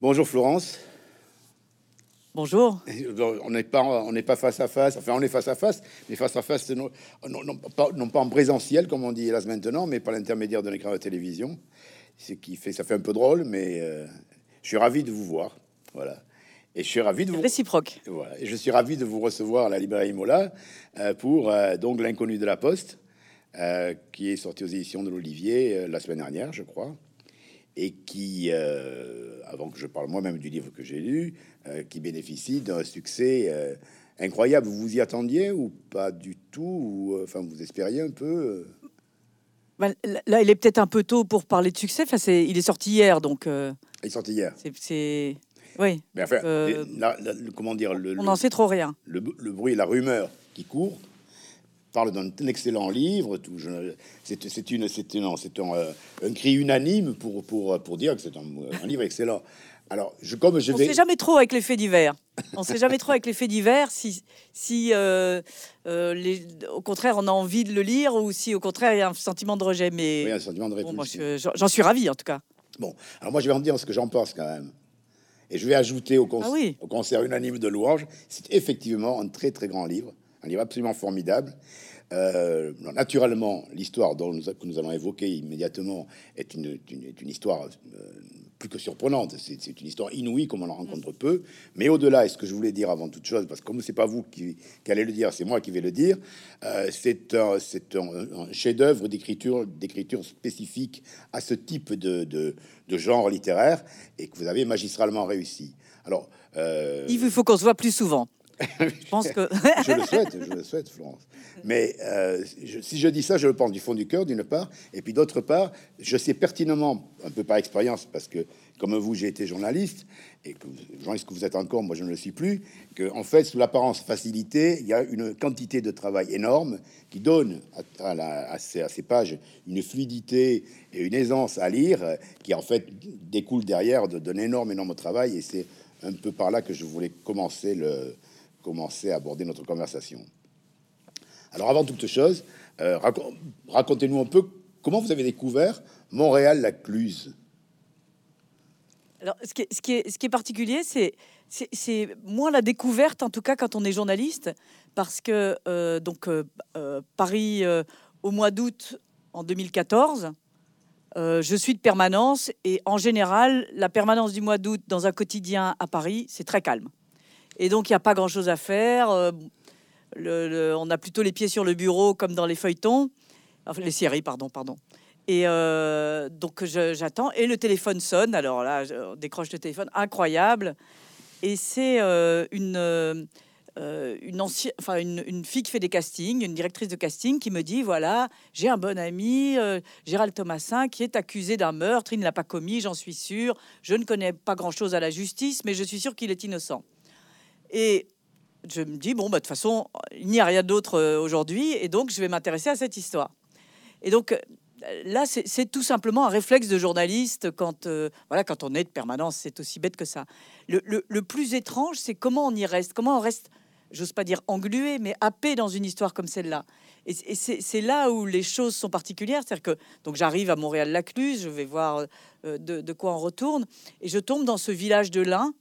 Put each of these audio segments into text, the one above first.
Bonjour Florence. Bonjour. On n'est pas, on n'est pas face à face. Enfin, on est face à face, mais face à face, non, non, pas, non pas, en présentiel comme on dit hélas maintenant, mais par l'intermédiaire d'un écran de télévision. Ce qui fait, ça fait un peu drôle, mais euh, je suis ravi de vous voir. Voilà. Et je suis ravi de vous réciproque. Voilà. Et je suis ravi de vous recevoir à la librairie Mola euh, pour euh, donc l'inconnu de la Poste, qui est sorti aux éditions de l'Olivier la semaine dernière, je crois et qui, euh, avant que je parle moi-même du livre que j'ai lu, euh, qui bénéficie d'un succès euh, incroyable. Vous vous y attendiez ou pas du tout ou, Enfin, vous espériez un peu ben, Là, il est peut-être un peu tôt pour parler de succès. Enfin, c'est, il est sorti hier, donc. il est sorti hier. C'est, oui. Mais enfin, comment dire le, On n'en sait trop rien. Le, le bruit, la rumeur qui court parle d'un excellent livre. C'est une, c'est un, euh, un, cri unanime pour, pour, pour dire que c'est un, livre excellent. Alors, je, comme je on vais... sait jamais trop avec les faits divers. On sait jamais trop avec les faits divers si, si euh, euh, les, au contraire, on a envie de le lire ou si au contraire, il y a un sentiment de rejet. Mais oui, un sentiment de répulsion. J'en suis ravi en tout cas. Bon, alors moi je vais en dire ce que j'en pense quand même. Et je vais ajouter au, ah oui. au concert unanime de louanges, c'est effectivement un très très grand livre un livre absolument formidable. Euh, naturellement, l'histoire dont nous, que nous allons évoquer immédiatement est une, une, histoire euh, plus que surprenante. C'est une histoire inouïe comme on en rencontre peu. Mais au-delà, et ce que je voulais dire avant toute chose, parce que comme c'est pas vous qui, allez le dire, c'est moi qui vais le dire, euh, c'est un, un, un chef-d'œuvre d'écriture, d'écriture spécifique à ce type de, de, de, genre littéraire et que vous avez magistralement réussi. Alors, il faut qu'on se voit plus souvent. je pense que je le souhaite, je le souhaite, Florence. Mais euh, si je dis ça, je le pense du fond du cœur, d'une part, et puis d'autre part, je sais pertinemment, un peu par expérience, parce que comme vous, j'ai été journaliste, et que journaliste que vous êtes encore, moi je ne le suis plus, que en fait, sous l'apparence facilité, il y a une quantité de travail énorme qui donne à, ces, pages une fluidité et une aisance à lire, qui en fait découle derrière d'un énorme, énorme travail, et c'est un peu par là que je voulais commencer le commencer à aborder notre conversation. Alors avant toute chose, euh, racontez-nous un peu comment vous avez découvert Montréal-la-Cluse. Alors, ce qui est, particulier, c'est c'est moins la découverte, en tout cas quand on est journaliste, parce que euh, donc euh, Paris au mois d'août en 2014, je suis de permanence et en général, la permanence du mois d'août dans un quotidien à Paris, c'est très calme. Et donc, il n'y a pas grand-chose à faire. Euh, on a plutôt les pieds sur le bureau, comme dans les feuilletons. Enfin, les séries, pardon, pardon. Et euh, donc, j'attends. Et le téléphone sonne. Alors là, je décroche le téléphone. Incroyable. Et c'est euh, une, une, ancienne, enfin, une, une, fille qui fait des castings, une directrice de casting, qui me dit voilà, j'ai un bon ami, Gérald Thomasin, qui est accusé d'un meurtre. Il ne l'a pas commis, j'en suis sûr. Je ne connais pas grand-chose à la justice, mais je suis sûr qu'il est innocent. Et je me dis, bon, bah, de toute façon, il n'y a rien d'autre euh, aujourd'hui, et donc je vais m'intéresser à cette histoire. Et donc euh, là, c'est tout simplement un réflexe de journaliste quand, euh, voilà, quand on est de permanence, c'est aussi bête que ça. Le, plus étrange, c'est comment on y reste, comment on reste, j'ose pas dire englué, mais happé dans une histoire comme celle-là. Et, c'est là où les choses sont particulières, c'est-à-dire que j'arrive à Montréal-Lacluse, je vais voir de, de, quoi on retourne, et je tombe dans ce village de l'Ain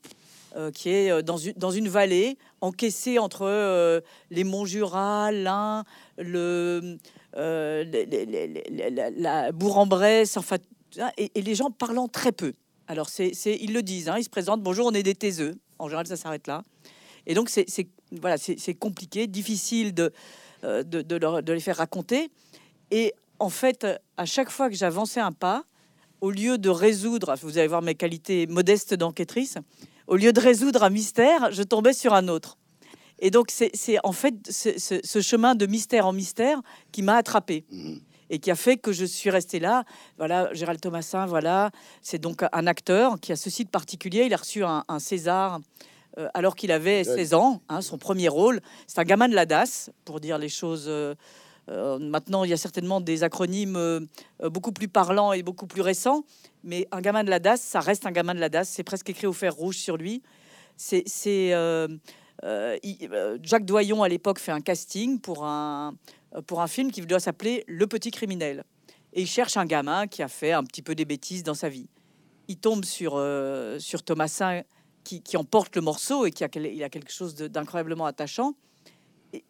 euh, qui est euh, dans une, dans une vallée encaissée entre euh, les monts Jura, l'Ain, la Bourg-en-Bresse, enfin, et, les gens parlant très peu. Alors, c'est, ils le disent, hein, ils se présentent, bonjour, on est des taiseux. En général, ça s'arrête là. Et donc, c'est, voilà, compliqué, difficile de, de les faire raconter. Et en fait, à chaque fois que j'avançais un pas, au lieu de résoudre, vous allez voir mes qualités modestes d'enquêtrice, au lieu de résoudre un mystère, je tombais sur un autre. Et donc, c'est en fait ce chemin de mystère en mystère qui m'a attrapé. Mhm. Et qui a fait que je suis restée là. Voilà, Gérald Thomasin, voilà. C'est donc un acteur qui a ceci de particulier. Il a reçu un, César euh, alors qu'il avait 16 ans, hein, son premier rôle. C'est un gamin de la DAS, pour dire les choses. Euh, euh, maintenant, il y a certainement des acronymes beaucoup plus parlants et beaucoup plus récents mais un gamin de la DAS, ça reste un gamin de la DAS. C'est presque écrit au fer rouge sur lui. C'est euh, euh, euh, Jacques Doyon à l'époque fait un casting pour un pour un film qui doit s'appeler Le Petit Criminel. Et il cherche un gamin qui a fait un petit peu des bêtises dans sa vie. il tombe sur, sur Thomasin qui, qui, emporte le morceau et qui a, il a quelque chose d'incroyablement attachant.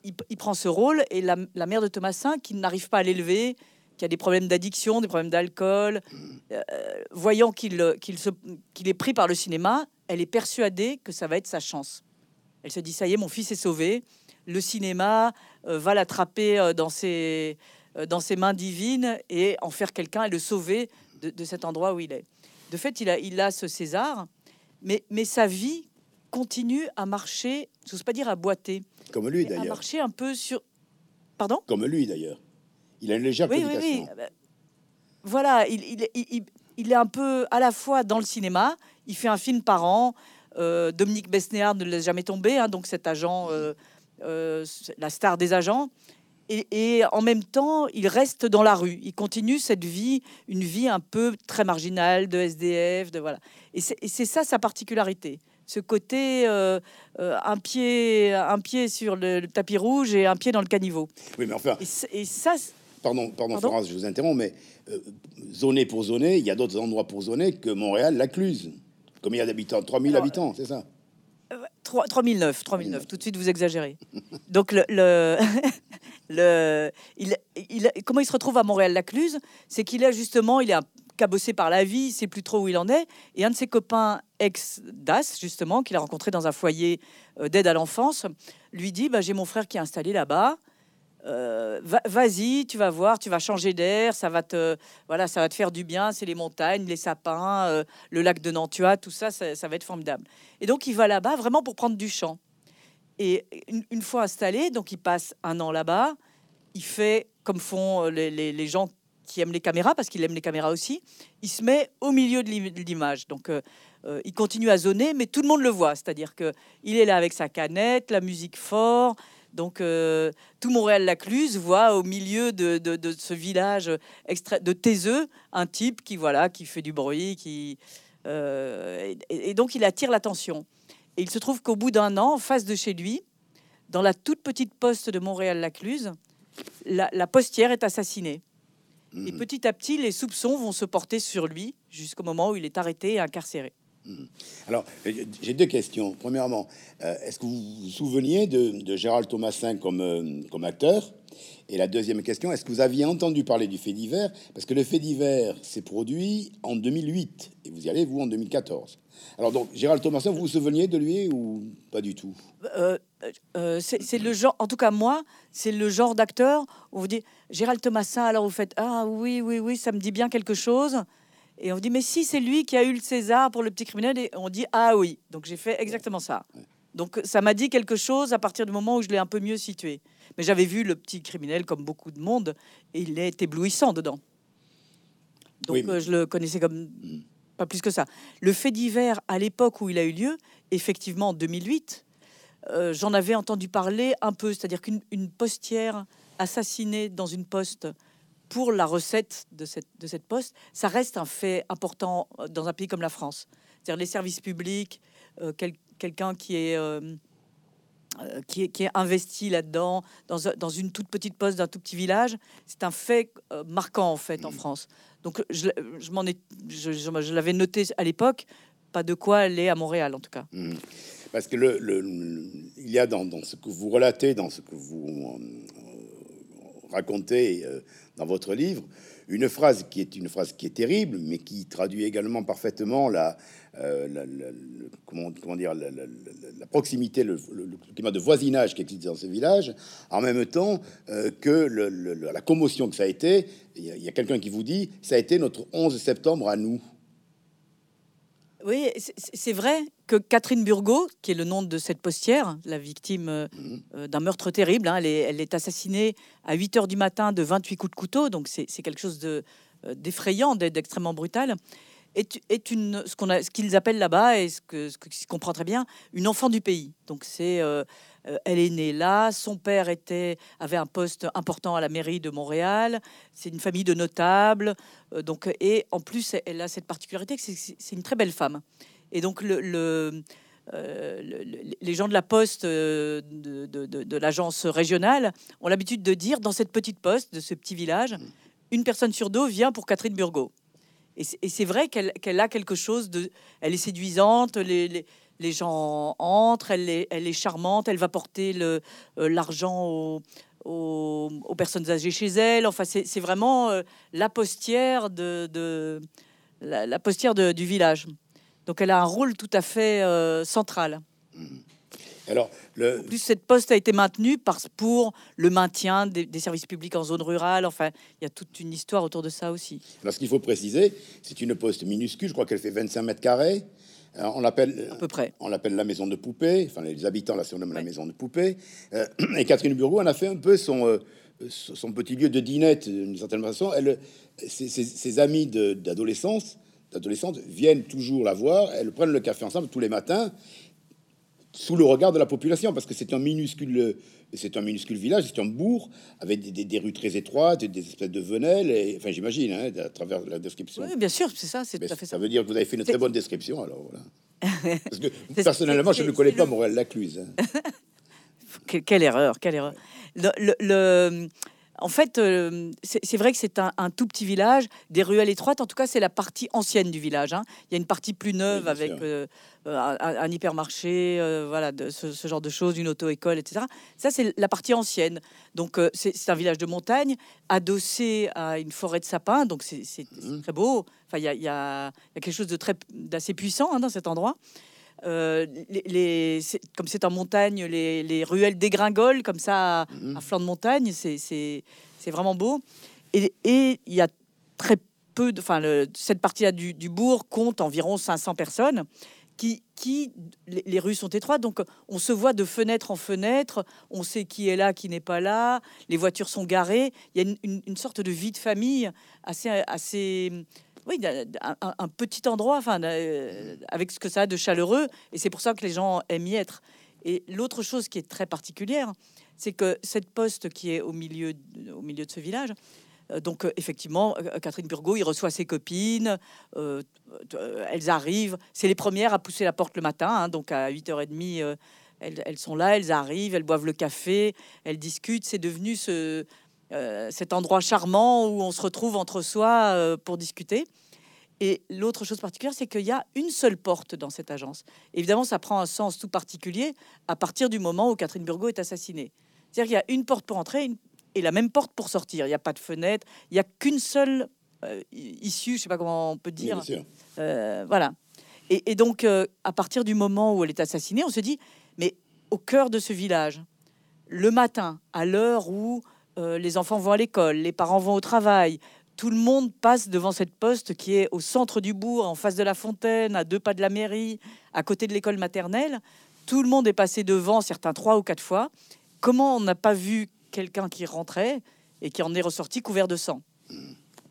Il, prend ce rôle et la, mère de Thomasin qui n'arrive pas à l'élever, qui a des problèmes d'addiction, des problèmes d'alcool, euh, voyant qu'il qu'il est pris par le cinéma, elle est persuadée que ça va être sa chance. Elle se dit ça y est, mon fils est sauvé. Le cinéma euh, va l'attraper euh, dans ses mains divines et en faire quelqu'un et le sauver de, cet endroit où il est. De fait, il a ce César, mais sa vie continue à marcher, je n'ose pas dire à boiter, comme lui d'ailleurs, à marcher un peu sur. Pardon? Comme lui d'ailleurs. Il a une légère oui, oui, oui. Voilà, il, il, il, il, est un peu à la fois dans le cinéma, il fait un film par an. Euh, Dominique Besnéard ne laisse jamais tomber, hein, donc cet agent, euh, euh, la star des agents. Et, et, en même temps, il reste dans la rue. Il continue cette vie, une vie un peu très marginale de SDF, de voilà. Et c'est ça sa particularité ce côté euh, un pied un pied sur le, tapis rouge et un pied dans le caniveau. Oui, mais enfin. Et, et ça, Pardon, pardon, Florence, je vous interromps, mais euh, zoné pour zoner, il y a d'autres endroits pour zoner que Montréal, l'Accluse. Combien d'habitants 3000 habitants, c'est ça? 3009, 3009, tout de suite vous exagérez. Donc le, le, le il, il, comment il se retrouve à Montréal-Lacluse C'est qu'il a justement, il est cabossé par la vie, il sait plus trop où il en est. Et un de ses copains ex-DAS, justement, qu'il a rencontré dans un foyer euh, d'aide à l'enfance, lui dit bah, J'ai mon frère qui est installé là-bas. Euh, vas-y, tu vas voir, tu vas changer d'air, ça va te, voilà, ça va te faire du bien. C'est les montagnes, les sapins, euh, le lac de Nantua, tout ça, ça, va être formidable. Et donc il va là-bas vraiment pour prendre du champ. Et une, fois installé, donc il passe un an là-bas. Il fait comme font euh, les, gens qui aiment les caméras, parce qu'il aime les caméras aussi. Il se met au milieu de l'image. Donc il continue à zoner, mais tout le monde le voit. C'est-à-dire que il est là avec sa canette, la musique fort. Donc, euh, tout Montréal-Lacluse voit au milieu de, ce village extrait de Taiseux un type qui, voilà, qui fait du bruit, qui, euh, et, donc il attire l'attention. Et il se trouve qu'au bout d'un an, en face de chez lui, dans la toute petite poste de Montréal-Lacluse, la, postière est assassinée. Et petit à petit, les soupçons vont se porter sur lui jusqu'au moment où il est arrêté et incarcéré. Alors, euh, j'ai deux questions. Premièrement, euh, est-ce que vous vous souveniez de, Gérald Thomasin comme, euh, comme acteur? Et la deuxième question, est-ce que vous aviez entendu parler du fait divers? Parce que le fait divers s'est produit en 2008 et vous y allez, vous, en 2014. Alors, donc, Gérald Thomasin, vous vous souveniez de lui ou pas du tout? C'est le genre, en tout cas, moi, c'est le genre d'acteur où vous dites Gérald Thomasin, alors vous faites Ah oui, oui, oui, ça me dit bien quelque chose. Et on dit, mais si, c'est lui qui a eu le César pour le petit criminel. Et on dit, ah oui. Donc j'ai fait exactement ça. Donc ça m'a dit quelque chose à partir du moment où je l'ai un peu mieux situé. Mais j'avais vu le petit criminel comme beaucoup de monde et il est éblouissant dedans. Donc euh, je le connaissais comme mm. pas plus que ça. Le fait divers à l'époque où il a eu lieu, effectivement en 2008, euh, j'en avais entendu parler un peu, c'est-à-dire qu'une postière assassinée dans une poste pour la recette de cette, de cette poste, ça reste un fait important euh, dans un pays comme la France. C'est-à-dire les services publics, euh, quelqu'un qui est... Euh, qui est, qui est, investi là-dedans, dans, dans, une toute petite poste d'un tout petit village, c'est un fait marquant en fait en France. Donc je, je m'en ai, je, je, l'avais noté à l'époque, pas de quoi aller à Montréal en tout cas. Mmh. Parce que le, le, il y a dans, dans, ce que vous relatez, dans ce que vous racontez dans votre livre, une phrase qui est une phrase qui est terrible, mais qui traduit également parfaitement la, euh, comment, dire la, proximité, le, climat de voisinage qui existe dans ce village, en même temps euh, que la commotion que ça a été. Il y a, quelqu'un qui vous dit, ça a été notre 11 septembre à nous. Oui, c'est vrai que Catherine Burgot, qui est le nom de cette postière, la victime euh, mhm. euh, d'un meurtre terrible, hein, elle, est, assassinée à 8 heures du matin de 28 coups de couteau, donc c'est quelque chose euh, d'effrayant, d'extrêmement brutal. Est, est, une, ce qu'on ce qu'ils appellent là-bas, et ce que, ce se comprend très bien, une enfant du pays. Donc c'est euh, elle est née là, son père était, avait un poste important à la mairie de Montréal, c'est une famille de notables, euh, donc, et en plus, elle a cette particularité que c'est une très belle femme. Et donc, le, euh, les gens de la poste de, de l'agence régionale ont l'habitude de dire dans cette petite poste de ce petit village, une personne sur deux vient pour Catherine Burgot. Et c'est vrai qu'elle a quelque chose de... Elle est séduisante, les, gens entrent, elle est, charmante, elle va porter l'argent aux, personnes âgées chez elle. Enfin, c'est vraiment la postière de, la, postière du village. Donc elle a un rôle tout à fait central. Mmh. Alors, le... plus, cette poste a été maintenue pour le maintien des, services publics en zone rurale. Enfin, il y a toute une histoire autour de ça aussi. Alors, ce qu'il faut préciser, c'est une poste minuscule. Je crois qu'elle fait 25 mètres carrés. Euh, on l'appelle à peu près. On l'appelle la maison de poupée. Enfin, les habitants la surnomment la maison de poupée. Euh, et Catherine Burgot en a fait un peu son, euh, son petit lieu de dinette d'une certaine façon. Elle, ses, ses amis d'adolescence, d'adolescente viennent toujours la voir. Elles prennent le café ensemble tous les matins sous le regard de la population, parce que c'est un minuscule, c'est un minuscule village, c'est un bourg avec des, rues très étroites, des espèces de venelles. Et, enfin, j'imagine, hein, à travers la description. Oui, bien sûr, c'est ça, c'est tout à fait ça. Ça veut dire que vous avez fait une très bonne description, alors voilà. Parce que personnellement, je ne connais pas Morel-Lacluse. Hein. quelle, erreur, quelle erreur. le en fait, euh, c'est vrai que c'est un, tout petit village, des ruelles étroites. En tout cas, c'est la partie ancienne du village. Hein. Il y a une partie plus neuve avec euh, un, hypermarché, euh, voilà, de, ce, genre de choses, une auto-école, etc. Ça, c'est la partie ancienne. Donc, c'est un village de montagne, adossé à une forêt de sapins. Donc, c'est mmh. très beau. Enfin, il y a, y a, quelque chose de très d'assez puissant hein, dans cet endroit. Euh, les, comme c'est en montagne, les, ruelles dégringolent comme ça à, flanc de montagne. C'est vraiment beau. Et il y a très peu de. Enfin, cette partie-là du, bourg compte environ 500 personnes. Qui, qui les, rues sont étroites, donc on se voit de fenêtre en fenêtre, on sait qui est là, qui n'est pas là, les voitures sont garées, il y a une, une sorte de vie de famille assez, assez, oui, un, petit endroit, enfin, euh, avec ce que ça a de chaleureux, et c'est pour ça que les gens aiment y être. Et l'autre chose qui est très particulière, c'est que cette poste qui est au milieu, au milieu de ce village, euh, donc euh, effectivement, Catherine Burgot, il reçoit ses copines, elles arrivent, c'est les premières à pousser la porte le matin, hein, donc à 8h30, elles, elles, sont là, elles arrivent, elles boivent le café, elles discutent, c'est devenu ce, euh, cet endroit charmant où on se retrouve entre soi euh, pour discuter. Et l'autre chose particulière, c'est qu'il y a une seule porte dans cette agence. Évidemment, ça prend un sens tout particulier à partir du moment où Catherine Burgot est assassinée. C'est-à-dire qu'il y a une porte pour entrer et la même porte pour sortir. Il n'y a pas de fenêtre, il n'y a qu'une seule euh, issue, je ne sais pas comment on peut dire. voilà. Et, et donc, à partir du moment où elle est assassinée, on se dit, mais au cœur de ce village, le matin, à l'heure où euh, les enfants vont à l'école, les parents vont au travail, tout le monde passe devant cette poste qui est au centre du bourg, en face de la fontaine, à deux pas de la mairie, à côté de l'école maternelle. Tout le monde est passé devant, certains trois ou quatre fois. Comment on n'a pas vu quelqu'un qui rentrait et qui en est ressorti couvert de sang?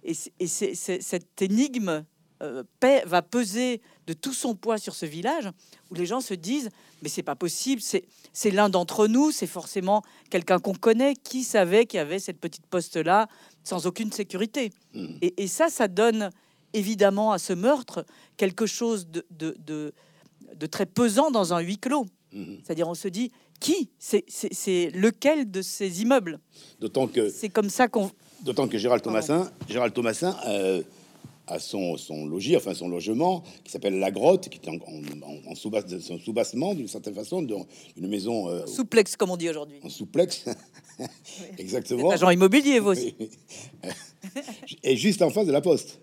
Et, c'est, cette énigme euh, va peser de tout son poids sur ce village où les gens se disent mais c'est pas possible, c'est l'un d'entre nous, c'est forcément quelqu'un qu'on connaît qui savait qu'il y avait cette petite poste là sans aucune sécurité. Hmm. Et, ça, ça donne évidemment à ce meurtre quelque chose de, de, de, très pesant dans un huis clos. Hmm. C'est-à-dire on se dit qui c'est lequel de ces immeubles? D'autant que c'est comme ça qu'on D'autant que Gérald Thomasin, Gérald Thomasin euh, à son, son logis, enfin son logement, qui s'appelle La Grotte, qui est en, en, sous-bassement d'une certaine façon, d'une maison... Euh, souplex, comme on dit aujourd'hui. En souplex, exactement. Agent immobilier, vous aussi. Et juste en face de la poste.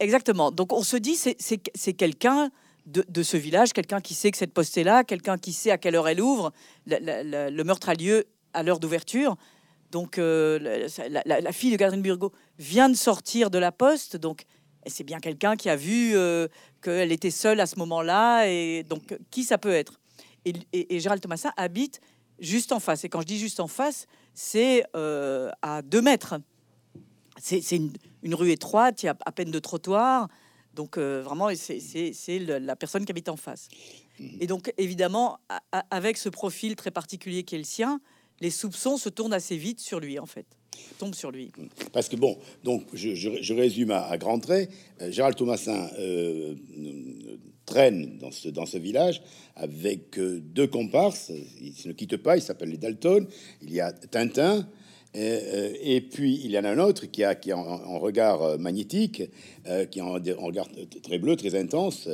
Exactement. Donc on se dit, c'est quelqu'un de, de, ce village, quelqu'un qui sait que cette poste est là, quelqu'un qui sait à quelle heure elle ouvre. le meurtre a lieu à l'heure d'ouverture. Donc euh, la, fille de Catherine Burgot vient de sortir de la poste, donc c'est bien quelqu'un qui a vu euh, qu'elle était seule à ce moment-là, et donc qui ça peut être? Et, Gérald Thomasin habite juste en face. Et quand je dis juste en face, c'est euh, à deux mètres. C'est une, rue étroite, il y a à peine de trottoir. Donc vraiment, c'est la personne qui habite en face. Et donc évidemment, avec ce profil très particulier qui est le sien, les soupçons se tournent assez vite sur lui, en fait. Tombent sur lui. Parce que bon, donc je, résume à, grands traits. Euh, Gérald Thomasin euh, traîne dans ce, dans ce village avec euh, deux comparses. Ils ne quittent pas, ils s'appellent les Dalton. Il y a Tintin Euh, et puis il y en a un autre qui a qui a un, regard euh, magnétique, euh, qui a un, regard très bleu, très intense,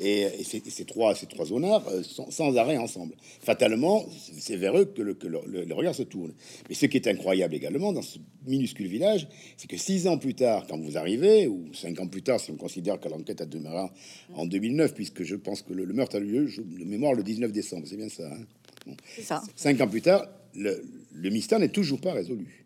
et, ces, trois ces trois zonards sont sans arrêt ensemble. Fatalement, c'est vers eux que, le, que le, regard se tourne. Mais ce qui est incroyable également dans ce minuscule village, c'est que six ans plus tard, quand vous arrivez, ou cinq ans plus tard, si on considère que l'enquête a démarré en 2009, puisque je pense que le, meurtre a eu lieu de mémoire le 19 décembre, c'est bien ça. Hein ça. Cinq ans plus tard, le, le mystère n'est toujours pas résolu.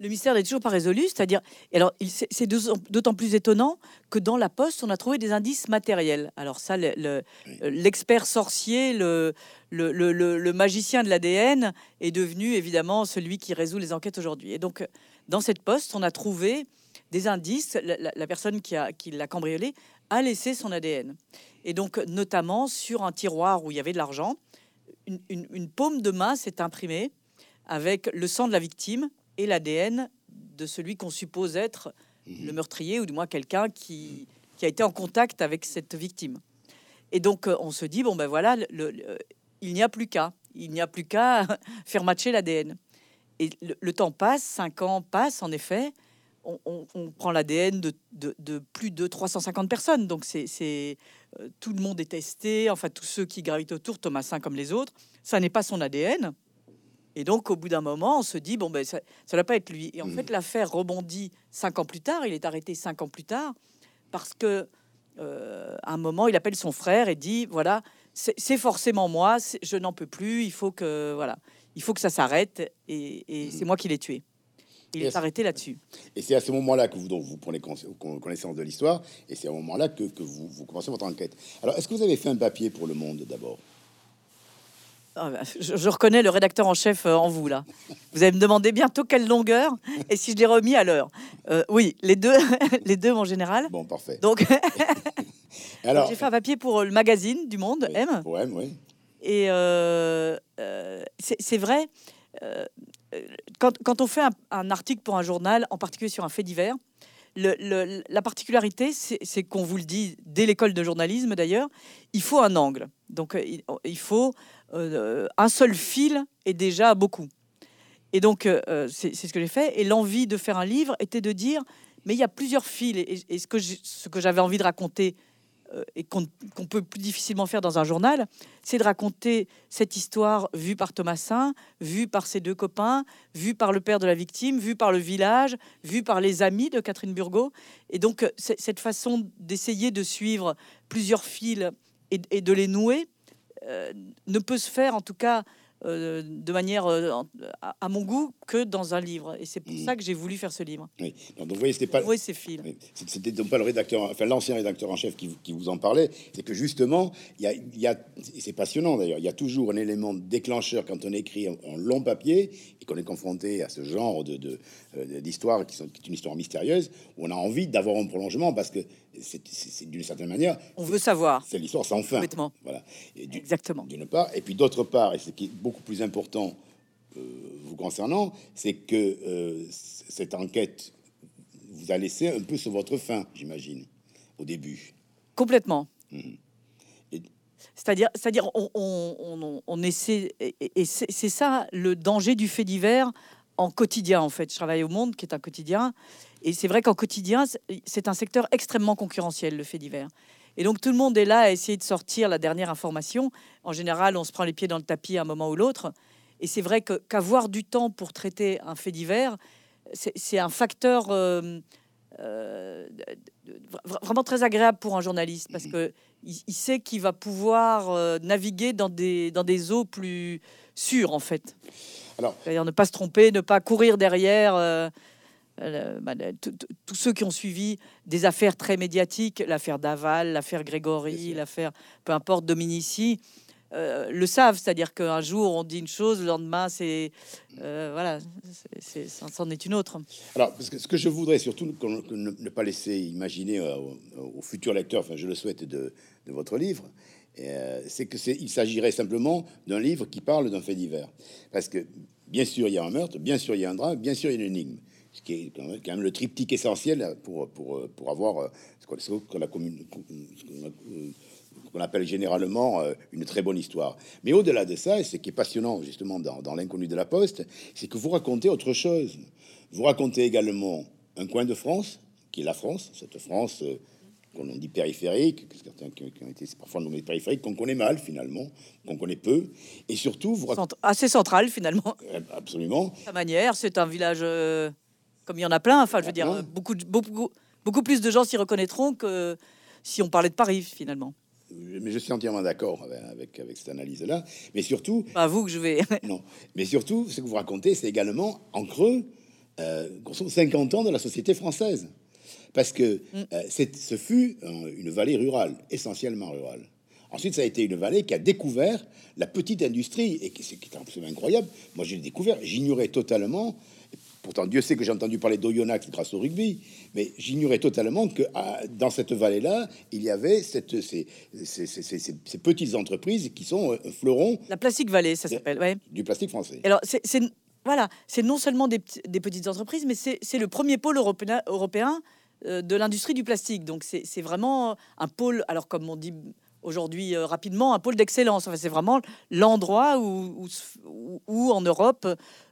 Le mystère n'est toujours pas résolu, c'est-à-dire, alors c'est d'autant plus étonnant que dans la poste, on a trouvé des indices matériels. Alors ça, l'expert sorcier, le, le, magicien de l'ADN est devenu évidemment celui qui résout les enquêtes aujourd'hui. Et donc, dans cette poste, on a trouvé des indices. La, personne qui l'a qui cambriolé a laissé son ADN. Et donc, notamment sur un tiroir où il y avait de l'argent, une, paume de main s'est imprimée avec le sang de la victime et l'ADN de celui qu'on suppose être mhm. le meurtrier ou du moins quelqu'un qui, qui, a été en contact avec cette victime. Et donc euh, on se dit bon ben voilà, le, il n'y a plus qu'à, il n'y a plus qu'à faire matcher l'ADN. Et le, temps passe, cinq ans passent en effet. On, prend l'ADN de, de, plus de 350 personnes, donc c'est euh, tout le monde est testé, enfin tous ceux qui gravitent autour, Thomasin comme les autres, ça n'est pas son ADN. Et donc, au bout d'un moment, on se dit, bon, ben, ça ne va pas être lui. Et en fait, mmh. l'affaire rebondit cinq ans plus tard. Il est arrêté cinq ans plus tard parce que euh, à un moment, il appelle son frère et dit, voilà, c'est forcément moi, je n'en peux plus, il faut que, voilà, il faut que ça s'arrête et, mmh. c'est moi qui l'ai tué. Il est arrêté là-dessus. Et c'est à ce moment-là que vous, donc, vous prenez connaissance de l'histoire, et c'est à ce moment-là que, que vous, vous, commencez votre enquête. Alors, est-ce que vous avez fait un papier pour Le Monde d'abord? Ah, bah, je, reconnais le rédacteur en chef euh, en vous là. Vous allez me demander bientôt quelle longueur et si je l'ai remis à l'heure. Euh, oui, les deux, les deux en général. Bon, parfait. Donc, alors, j'ai fait un papier pour le magazine du Monde M. Pour M, oui. Et euh, c'est vrai. Quand, on fait un, article pour un journal, en particulier sur un fait divers, la particularité, c'est qu'on vous le dit dès l'école de journalisme d'ailleurs, il faut un angle. Donc il faut euh, un seul fil est déjà beaucoup. Et donc, euh, c'est ce que j'ai fait. Et l'envie de faire un livre était de dire, mais il y a plusieurs fils. Et, ce que ce que j'avais envie de raconter euh, et qu'on peut plus difficilement faire dans un journal, c'est de raconter cette histoire vue par Thomasin, vue par ses deux copains, vue par le père de la victime, vue par le village, vue par les amis de Catherine Burgot. Et donc, cette façon d'essayer de suivre plusieurs fils et de les nouer, euh, ne peut se faire, en tout cas euh, de manière euh, à, mon goût, que dans un livre. Et c'est pour mm. ça que j'ai voulu faire ce livre. Oui. Donc, vous voyez, c'était pas. Oui, c'est C'était donc pas le rédacteur, enfin l'ancien rédacteur en chef qui, qui, vous en parlait. C'est que justement, il y a, y a c'est passionnant d'ailleurs. Il y a toujours un élément déclencheur quand on écrit en, long papier et qu'on est confronté à ce genre de d'histoire qui, sont, qui est une histoire mystérieuse où on a envie d'avoir un prolongement parce que c'est d'une certaine manière. On veut savoir. C'est l'histoire sans fin. Voilà. Exactement. D'une part, et puis d'autre part, et ce qui est beaucoup plus important euh, vous concernant, c'est que euh, cette enquête vous a laissé un peu sur votre fin, j'imagine, au début. Complètement. Mhm. C'est-à-dire, c'est-à-dire, on, essaie, et, c'est ça le danger du fait divers en quotidien. En fait, je travaille au Monde, qui est un quotidien, et c'est vrai qu'en quotidien, c'est un secteur extrêmement concurrentiel, le fait divers. Et donc tout le monde est là à essayer de sortir la dernière information. En général, on se prend les pieds dans le tapis à un moment ou l'autre. Et c'est vrai qu'avoir du temps pour traiter un fait divers, c'est un facteur euh, euh, vraiment très agréable pour un journaliste parce que il, sait qu'il va pouvoir euh, naviguer dans des, dans des eaux plus sûres en fait. Alors, ne pas se tromper, ne pas courir derrière. Euh, bah, tous ceux qui ont suivi des affaires très médiatiques, l'affaire Daval, l'affaire Grégory, l'affaire, peu importe, Dominici, euh, le savent. C'est-à-dire qu'un jour, on dit une chose, le lendemain, c'est. Euh, voilà, c'en est une autre. Alors, parce que ce que je voudrais surtout ne, pas laisser imaginer au, futur lecteur, enfin, je le souhaite, de, votre livre, c'est que il s'agirait simplement d'un livre qui parle d'un fait divers. Parce que, bien sûr, il y a un meurtre, bien sûr, il y a un drame, bien sûr, il y a une énigme ce qui est quand même le triptyque essentiel pour, pour, pour avoir euh, ce qu'on qu'on appelle généralement euh, une très bonne histoire. Mais au-delà de ça, et ce qui est passionnant justement dans, dans l'inconnu de la Poste, c'est que vous racontez autre chose. Vous racontez également un coin de France, qui est la France, cette France euh, qu'on dit périphérique, certains qui, ont été parfois nommés périphériques, qu'on connaît mal finalement, qu'on connaît peu, et surtout vous assez central finalement. Euh, absolument. sa manière, c'est un village comme il y en a plein. Enfin, je veux dire, beaucoup, beaucoup, beaucoup plus de gens s'y reconnaîtront que si on parlait de Paris finalement. Mais je suis entièrement d'accord avec, avec cette analyse-là. Mais surtout. Pas vous que je vais. non. Mais surtout, ce que vous racontez, c'est également en creux, euh, 50 ans de la société française. Parce que mm. euh, ce fut une vallée rurale, essentiellement rurale. Ensuite, ça a été une vallée qui a découvert la petite industrie, et qui, qui est absolument incroyable. Moi, j'ai découvert, j'ignorais totalement Pourtant, Dieu sait que j'ai entendu parler d'Oyonnax grâce au rugby, mais j'ignorais totalement que ah, dans cette vallée-là, il y avait cette, ces, petites entreprises qui sont un fleuron. La Plastique Vallée, ça s'appelle, ouais. Du plastique français. Alors, c'est voilà, c'est non seulement des, petites entreprises, mais c'est le premier pôle européen, européen euh, de l'industrie du plastique. Donc, c'est vraiment un pôle, alors comme on dit aujourd'hui euh, rapidement un pôle d'excellence. Enfin, c'est vraiment l'endroit où, où, en Europe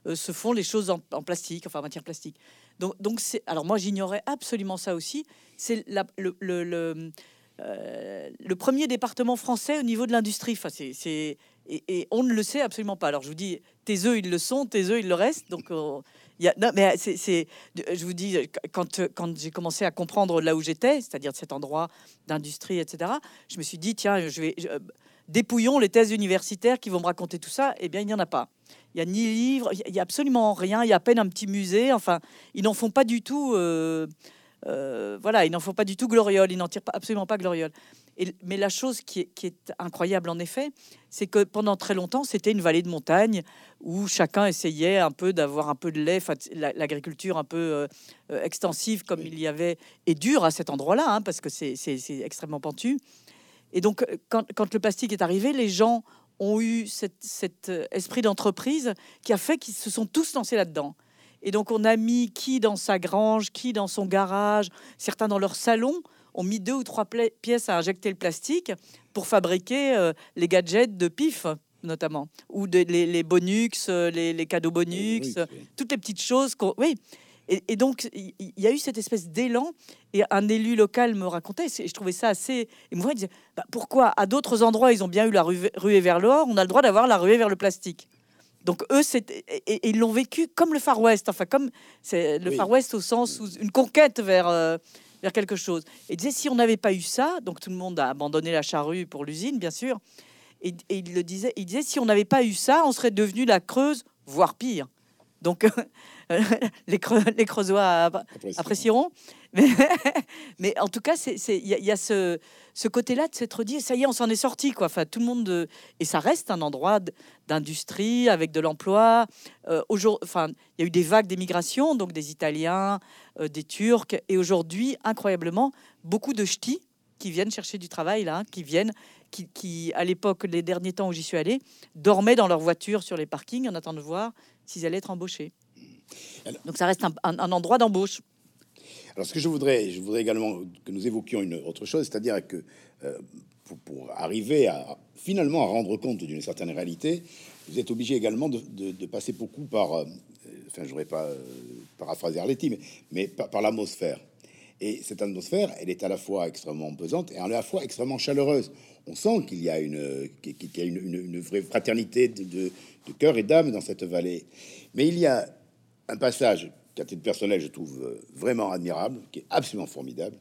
euh, se font les choses en, plastique, enfin en matière plastique. Donc, donc c'est, alors moi j'ignorais absolument ça aussi. C'est le, le, le, euh, le, premier département français au niveau de l'industrie. Enfin, c'est, c'est et, on ne le sait absolument pas. Alors je vous dis, tes œufs ils le sont, tes œufs ils le restent. Donc non, mais c'est, je vous dis, quand, j'ai commencé à comprendre là où j'étais, c'est-à-dire cet endroit d'industrie, etc., je me suis dit, tiens, je vais, dépouillons les thèses universitaires qui vont me raconter tout ça. Eh bien, il n'y en a pas. Il n'y a ni livre, il n'y a absolument rien. Il y a à peine un petit musée. Enfin, ils n'en font pas du tout. Euh, euh, voilà, ils n'en font pas du tout gloriole. Ils n'en tirent absolument pas gloriole mais la chose qui est, incroyable en effet, c'est que pendant très longtemps, c'était une vallée de montagne où chacun essayait un peu d'avoir un peu de lait, l'agriculture un peu euh, euh, extensive comme il y avait, et dure à cet endroit-là, hein, parce que c'est extrêmement pentu. Et donc, euh, quand, le plastique est arrivé, les gens ont eu cet esprit d'entreprise qui a fait qu'ils se sont tous lancés là-dedans. Et donc, on a mis qui dans sa grange, qui dans son garage, certains dans leur salon, ont mis deux ou trois pièces à injecter le plastique pour fabriquer euh, les gadgets de pif notamment, ou les, les, bonus, euh, les, cadeaux bonus, toutes les petites choses. qu'on Oui. Et, donc, il y, a eu cette espèce d'élan. Et un élu local me racontait, et je trouvais ça assez émouvant. Il disait bah, Pourquoi à d'autres endroits, ils ont bien eu la ruée vers l'or, on a le droit d'avoir la ruée vers le plastique donc eux, c'est et, ils l'ont vécu comme le Far West, enfin comme c'est le Far West au sens où une conquête vers euh, vers quelque chose. Et disait, si on n'avait pas eu ça, donc tout le monde a abandonné la charrue pour l'usine, bien sûr. Et, il le disait, il disait, si on n'avait pas eu ça, on serait devenu la Creuse, voire pire. Donc les, les Creusois apprécieront. Mais, en tout cas, il y, a ce, ce côté-là de s'être dit, ça y est, on s'en est sorti, quoi. Enfin, tout le monde et ça reste un endroit d'industrie avec de l'emploi. Euh, enfin, il y a eu des vagues d'émigration, donc des Italiens, euh, des Turcs, et aujourd'hui, incroyablement, beaucoup de ch'tis qui viennent chercher du travail là, qui viennent, qui, qui à l'époque, les derniers temps où j'y suis allé, dormaient dans leur voiture sur les parkings en attendant de voir s'ils allaient être embauchés. Donc ça reste un endroit d'embauche. Alors, ce que je voudrais, je voudrais également que nous évoquions une autre chose, c'est-à-dire que euh, pour, arriver à finalement à rendre compte d'une certaine réalité, vous êtes obligé également de, passer beaucoup par, euh, enfin, je voudrais pas euh, paraphraser Arletty, mais, mais par, l'atmosphère. Et cette atmosphère, elle est à la fois extrêmement pesante et à la fois extrêmement chaleureuse. On sent qu'il y a une, qu'il y a une, vraie fraternité de, de, de cœur et d'âme dans cette vallée. Mais il y a un passage qu'à titre personnel, je trouve euh, vraiment admirable, qui est absolument formidable,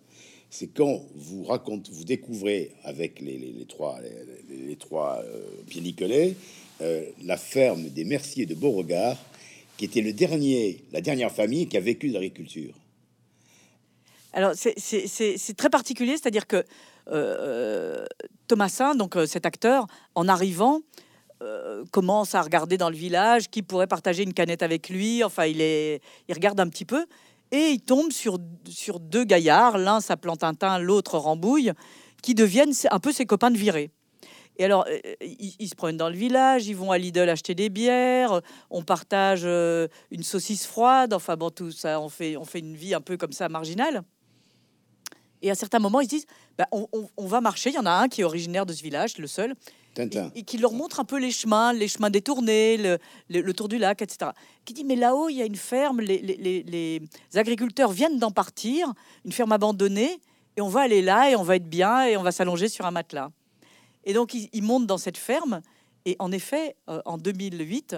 c'est quand vous racontez, vous découvrez avec les, trois, les, trois euh, euh, la ferme des Merciers de Beauregard, qui était le dernier, la dernière famille qui a vécu l'agriculture. Alors c'est très particulier, c'est-à-dire que euh, Thomasin, donc cet acteur, en arrivant, euh, commence à regarder dans le village qui pourrait partager une canette avec lui. Enfin, il, est, il regarde un petit peu et il tombe sur, sur deux gaillards, l'un s'appelant Tintin, l'autre Rambouille, qui deviennent un peu ses copains de virée. Et alors, euh, ils, se prennent dans le village, ils vont à Lidl acheter des bières, on partage euh, une saucisse froide, enfin bon, tout ça, on fait, on fait une vie un peu comme ça marginale. Et à certains moments, ils se disent, bah, on, va marcher. Il y en a un qui est originaire de ce village, le seul, et, qui leur montre un peu les chemins, les chemins détournés, le, tour du lac, etc. Qui dit mais là-haut il y a une ferme, les, agriculteurs viennent d'en partir, une ferme abandonnée, et on va aller là et on va être bien et on va s'allonger sur un matelas. Et donc ils, montent dans cette ferme. Et en effet, euh, en 2008,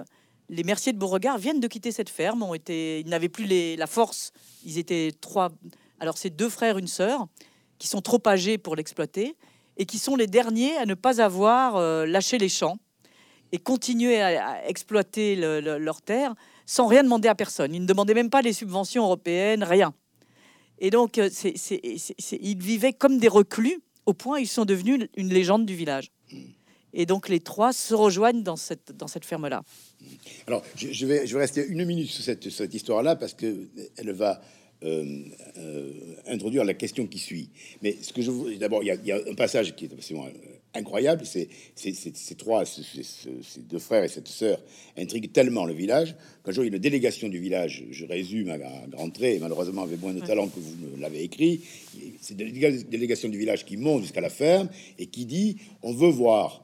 les Merciers de Beauregard viennent de quitter cette ferme. Ont été, ils n'avaient plus la force. Ils étaient trois. Alors c'est deux frères, une sœur qui sont trop âgés pour l'exploiter et qui sont les derniers à ne pas avoir euh, lâché les champs et continuer à, exploiter leur terre sans rien demander à personne. Ils ne demandaient même pas les subventions européennes, rien. Et donc, euh, c'est, ils vivaient comme des reclus au point ils sont devenus une légende du village. Et donc, les trois se rejoignent dans cette, ferme-là. Alors, je, vais, je vais rester une minute sur cette, cette histoire-là parce qu'elle va euh, euh, introduire la question qui suit. Mais ce que je veux d'abord, il y, a un passage qui est absolument euh, incroyable. C'est ces trois, ces deux frères et cette sœur intriguent tellement le village qu'un jour, il y a une délégation du village. Je résume à, grand trait, et malheureusement avec moins de talent que vous l'avez écrit. C'est une délégation du village qui monte jusqu'à la ferme et qui dit on veut voir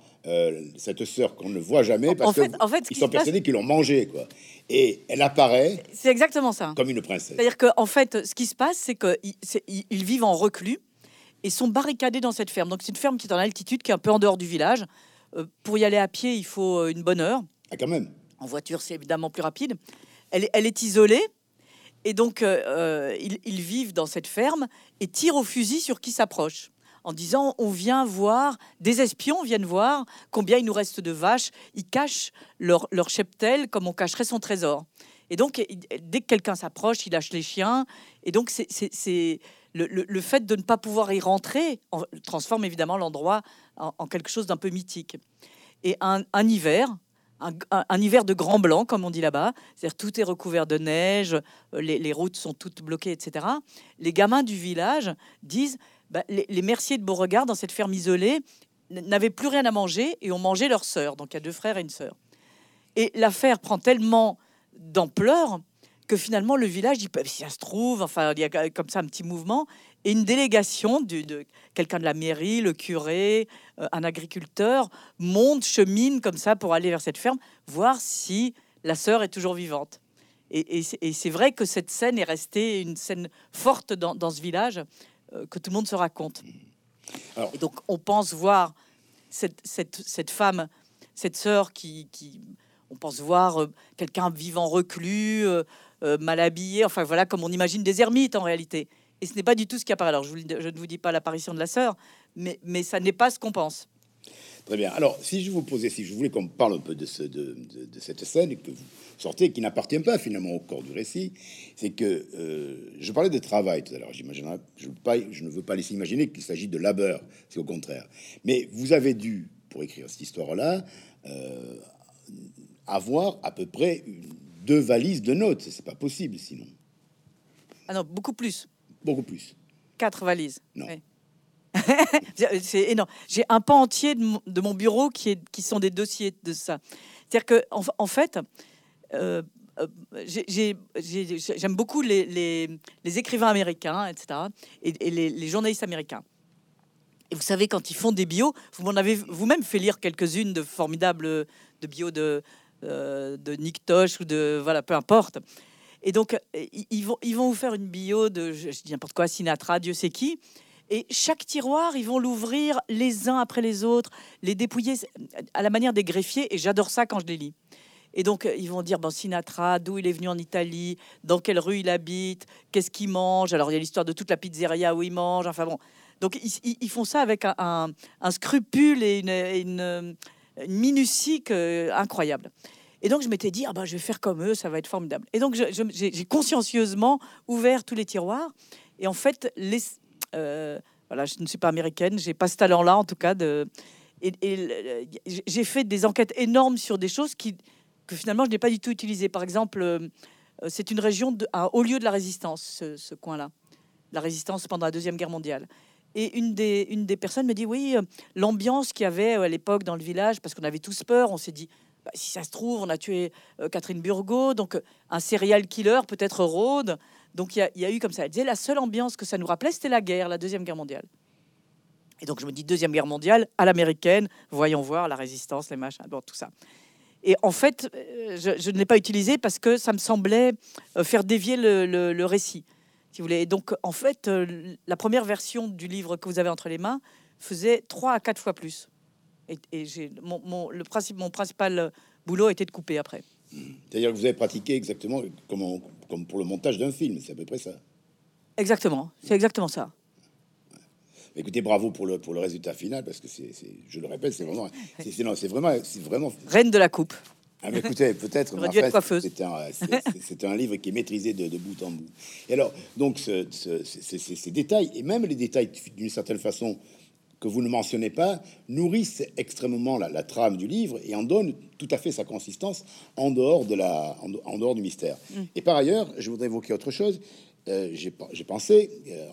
cette sœur qu'on ne voit jamais parce qu'ils en fait, sont persuadés qu'ils l'ont mangée, quoi et elle apparaît. C'est exactement ça. Comme une princesse. C'est-à-dire qu'en en fait, ce qui se passe, c'est qu'ils vivent en reclus et sont barricadés dans cette ferme. Donc c'est une ferme qui est en altitude, qui est un peu en dehors du village. Euh, pour y aller à pied, il faut euh, une bonne heure. Ah, quand même. En voiture, c'est évidemment plus rapide. Elle, elle est isolée. Et donc, euh, ils, ils, vivent dans cette ferme et tirent au fusil sur qui s'approche en disant on vient voir, des espions viennent voir combien il nous reste de vaches, ils cachent leur, cheptel comme on cacherait son trésor. Et donc, dès que quelqu'un s'approche, il lâche les chiens. Et donc, c'est le, fait de ne pas pouvoir y rentrer transforme évidemment l'endroit en, quelque chose d'un peu mythique. Et un, hiver, un, hiver de grand blanc, comme on dit là-bas, c'est-à-dire tout est recouvert de neige, les, les, routes sont toutes bloquées, etc. Les gamins du village disent bah, les, merciers de Beauregard, dans cette ferme isolée, n'avaient plus rien à manger et ont mangé leur sœur. Donc il y a deux frères et une sœur. Et l'affaire prend tellement d'ampleur que finalement le village dit, bah, si ça se trouve, enfin il y a comme ça un petit mouvement et une délégation de, quelqu'un de la mairie, le curé, euh, un agriculteur monte, chemine comme ça pour aller vers cette ferme, voir si la sœur est toujours vivante. Et, c'est vrai que cette scène est restée une scène forte dans ce village que tout le monde se raconte. Et donc, on pense voir cette, cette, cette femme, cette sœur qui, qui, on pense voir euh, quelqu'un vivant reclus, euh, mal habillé, enfin voilà, comme on imagine des ermites en réalité. Et ce n'est pas du tout ce qui apparaît. Alors, je, vous, je ne vous dis pas l'apparition de la sœur, mais, mais ça n'est pas ce qu'on pense. Très bien. Alors, si je vous posais, si je voulais qu'on parle un peu de, ce, de, de, cette scène que vous sortez, qui n'appartient pas finalement au corps du récit, c'est que euh, je parlais de travail tout à l'heure. J'imagine, je, je, ne veux pas laisser imaginer qu'il s'agit de labeur, c'est au contraire. Mais vous avez dû, pour écrire cette histoire-là, euh, avoir à peu près deux valises de notes. C'est pas possible sinon. Ah non, beaucoup plus. Beaucoup plus. Quatre valises. Non. c'est énorme. J'ai un pan entier de mon, bureau qui, est, qui sont des dossiers de ça. C'est-à-dire que, en, fait, euh, euh, j'aime beaucoup les, écrivains américains, etc., et, les, journalistes américains. Et vous savez, quand ils font des bios, vous m'en avez vous-même fait lire quelques-unes de formidables de bios de, euh, Nick Tosh ou de voilà, peu importe. Et donc, ils vont, ils vont vous faire une bio de, je dis n'importe quoi, Sinatra, Dieu sait qui. Et chaque tiroir, ils vont l'ouvrir les uns après les autres, les dépouiller à la manière des greffiers. Et j'adore ça quand je les lis. Et donc, ils vont dire, bon, Sinatra, d'où il est venu en Italie, dans quelle rue il habite, qu'est-ce qu'il mange. Alors, il y a l'histoire de toute la pizzeria où il mange. Enfin bon. Donc, ils, font ça avec un, scrupule et une, minutie incroyable. Et donc, je m'étais dit, ben, je vais faire comme eux, ça va être formidable. Et donc, j'ai consciencieusement ouvert tous les tiroirs. Et en fait, les, euh, voilà, je ne suis pas américaine, j'ai pas ce talent-là en tout cas. Et, j'ai fait des enquêtes énormes sur des choses qui, que finalement je n'ai pas du tout utilisées. Par exemple, euh, c'est une région de, un haut lieu de la résistance, ce, coin-là, la résistance pendant la deuxième guerre mondiale. Et une des, personnes me dit oui, euh, l'ambiance qu'il y avait à l'époque dans le village, parce qu'on avait tous peur, on s'est dit bah, si ça se trouve, on a tué Catherine Burgot, donc un serial killer peut-être Rhodes. Donc il y, a eu comme ça. Elle disait la seule ambiance que ça nous rappelait, c'était la guerre, la deuxième guerre mondiale. Et donc je me dis deuxième guerre mondiale à l'américaine, voyons voir la résistance, les machins, bon, tout ça. Et en fait, euh, je, ne l'ai pas utilisé parce que ça me semblait euh, faire dévier le, récit, si vous voulez. Et donc en fait, euh, la première version du livre que vous avez entre les mains faisait trois à quatre fois plus. Et, mon, le principe, mon principal boulot était de couper après. Que vous avez pratiqué exactement comme, comme pour le montage d'un film, c'est à peu près ça. Exactement, c'est exactement ça. Écoutez, bravo pour le, pour le résultat final, parce que c'est, je le répète, c'est vraiment, c'est, vraiment, c'est vraiment. Reine de la coupe. Ah, mais écoutez, peut-être. c'est un, un livre qui est maîtrisé de, bout en bout. Et alors, donc, ce, ces détails, et même les détails d'une certaine façon que vous ne mentionnez pas, nourrissent extrêmement la, trame du livre et en donnent tout à fait sa consistance en dehors, de la, en, dehors du mystère. Mm. Et par ailleurs, je voudrais évoquer autre chose. Euh, j'ai pensé, euh,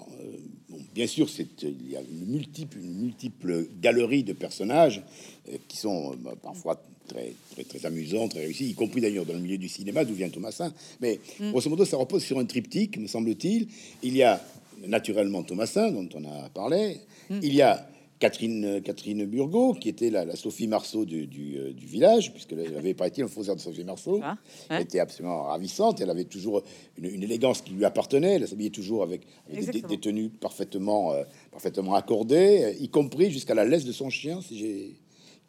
bien sûr, il y a une multiple, une multiple galerie de personnages euh, qui sont bah, parfois très, très, très amusants, très réussis, y compris d'ailleurs dans le milieu du cinéma, d'où vient Thomasin. Mais mm. grosso modo, ça repose sur un triptyque, me semble-t-il. Il y a naturellement Thomasin, dont on a parlé. Mm. Il y a Catherine, Catherine Burgot, qui était la, Sophie Marceau du, euh, du, village, puisqu'elle avait pas été un faussaire de Sophie Marceau. Ah, elle était absolument ravissante. Elle avait toujours une, élégance qui lui appartenait. Elle s'habillait toujours avec, des, tenues parfaitement, euh, parfaitement accordées, y compris jusqu'à la laisse de son chien, si j'ai.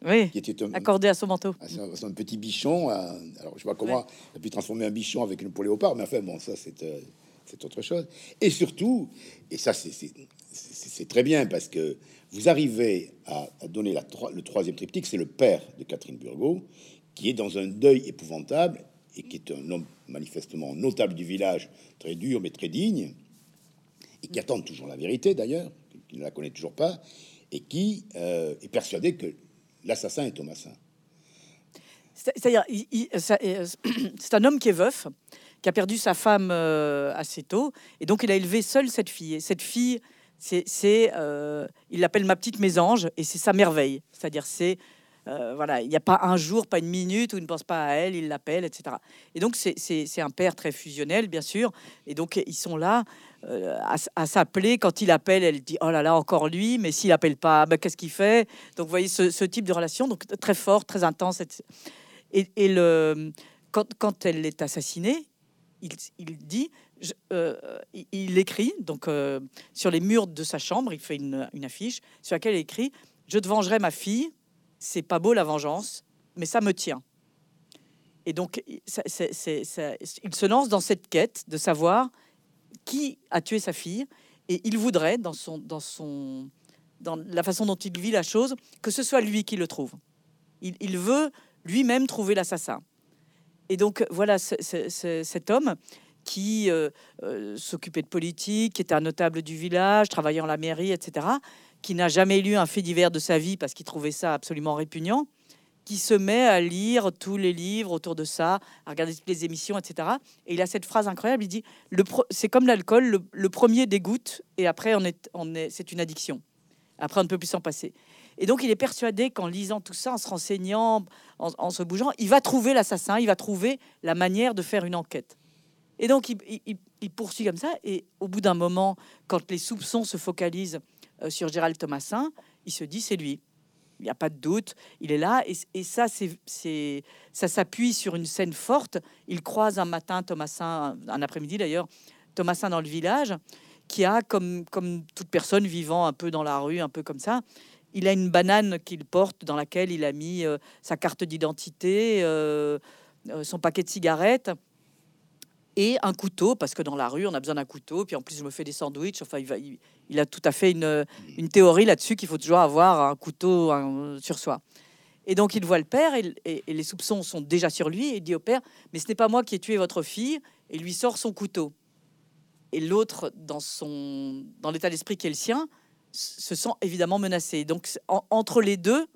Oui, qui était accordé à son manteau. À son, petit bichon. Euh, alors, je vois comment elle a pu transformer un bichon avec une pour léopard, mais enfin, bon, ça, c'est c'est autre chose. Et surtout, et ça, c'est très bien parce que vous arrivez à, donner la, le troisième triptyque, c'est le père de Catherine Burgot, qui est dans un deuil épouvantable et qui est un homme manifestement notable du village, très dur mais très digne, et qui attend toujours la vérité d'ailleurs, qui ne la connaît toujours pas, et qui euh, est persuadé que l'assassin est Thomasin. C'est-à-dire, euh, c'est un homme qui est veuf, qui a perdu sa femme euh, assez tôt, et donc il a élevé seul cette fille. Et cette fille, c'est, euh, il l'appelle ma petite mésange et c'est sa merveille. C'est-à-dire, c'est euh, voilà, il n'y a pas un jour, pas une minute où il ne pense pas à elle, il l'appelle, etc. Et donc, c'est un père très fusionnel, bien sûr. Et donc, ils sont là euh, à, s'appeler. Quand il appelle, elle dit Oh là là, encore lui. Mais s'il appelle pas, ben, qu'est-ce qu'il fait? Donc, vous voyez ce, type de relation, donc très fort, très intense. Et, le, quand, quand, elle est assassinée, il, dit euh, il écrit donc euh, sur les murs de sa chambre, il fait une, affiche sur laquelle il écrit Je te vengerai ma fille. C'est pas beau la vengeance, mais ça me tient. Et donc, il se lance dans cette quête de savoir qui a tué sa fille, et il voudrait, dans son, dans son, dans la façon dont il vit la chose, que ce soit lui qui le trouve. Il veut lui-même trouver l'assassin. Et donc, voilà, cet homme qui euh, euh, s'occupait de politique, qui était un notable du village, travaillant à la mairie, etc., qui n'a jamais lu un fait divers de sa vie parce qu'il trouvait ça absolument répugnant, qui se met à lire tous les livres autour de ça, à regarder toutes les émissions, etc. Et il a cette phrase incroyable, il dit, c'est comme l'alcool, le, premier dégoûte, et après, on est, c'est une addiction. Après, on ne peut plus s'en passer. Et donc, il est persuadé qu'en lisant tout ça, en se renseignant, en se bougeant, il va trouver l'assassin, il va trouver la manière de faire une enquête. Et donc, il, poursuit comme ça. Et au bout d'un moment, quand les soupçons se focalisent euh, sur Gérald Thomasin, il se dit c'est lui. Il n'y a pas de doute, il est là. Et, ça, ça s'appuie sur une scène forte. Il croise un matin Thomasin, un après-midi d'ailleurs, Thomasin dans le village, qui a, comme toute personne vivant un peu dans la rue, un peu comme ça, il a une banane qu'il porte dans laquelle il a mis euh, sa carte d'identité, euh, son paquet de cigarettes et un couteau, parce que dans la rue, on a besoin d'un couteau. Puis en plus, je me fais des sandwichs. Enfin, il, va, il, a tout à fait une, une théorie là-dessus qu'il faut toujours avoir un couteau sur soi. Et donc, il voit le père et, les soupçons sont déjà sur lui. Et il dit au père Mais ce n'est pas moi qui ai tué votre fille. Et lui sort son couteau. Et l'autre, dans, son, dans l'état d'esprit qui est le sien, se sent évidemment menacé. Donc, entre les deux,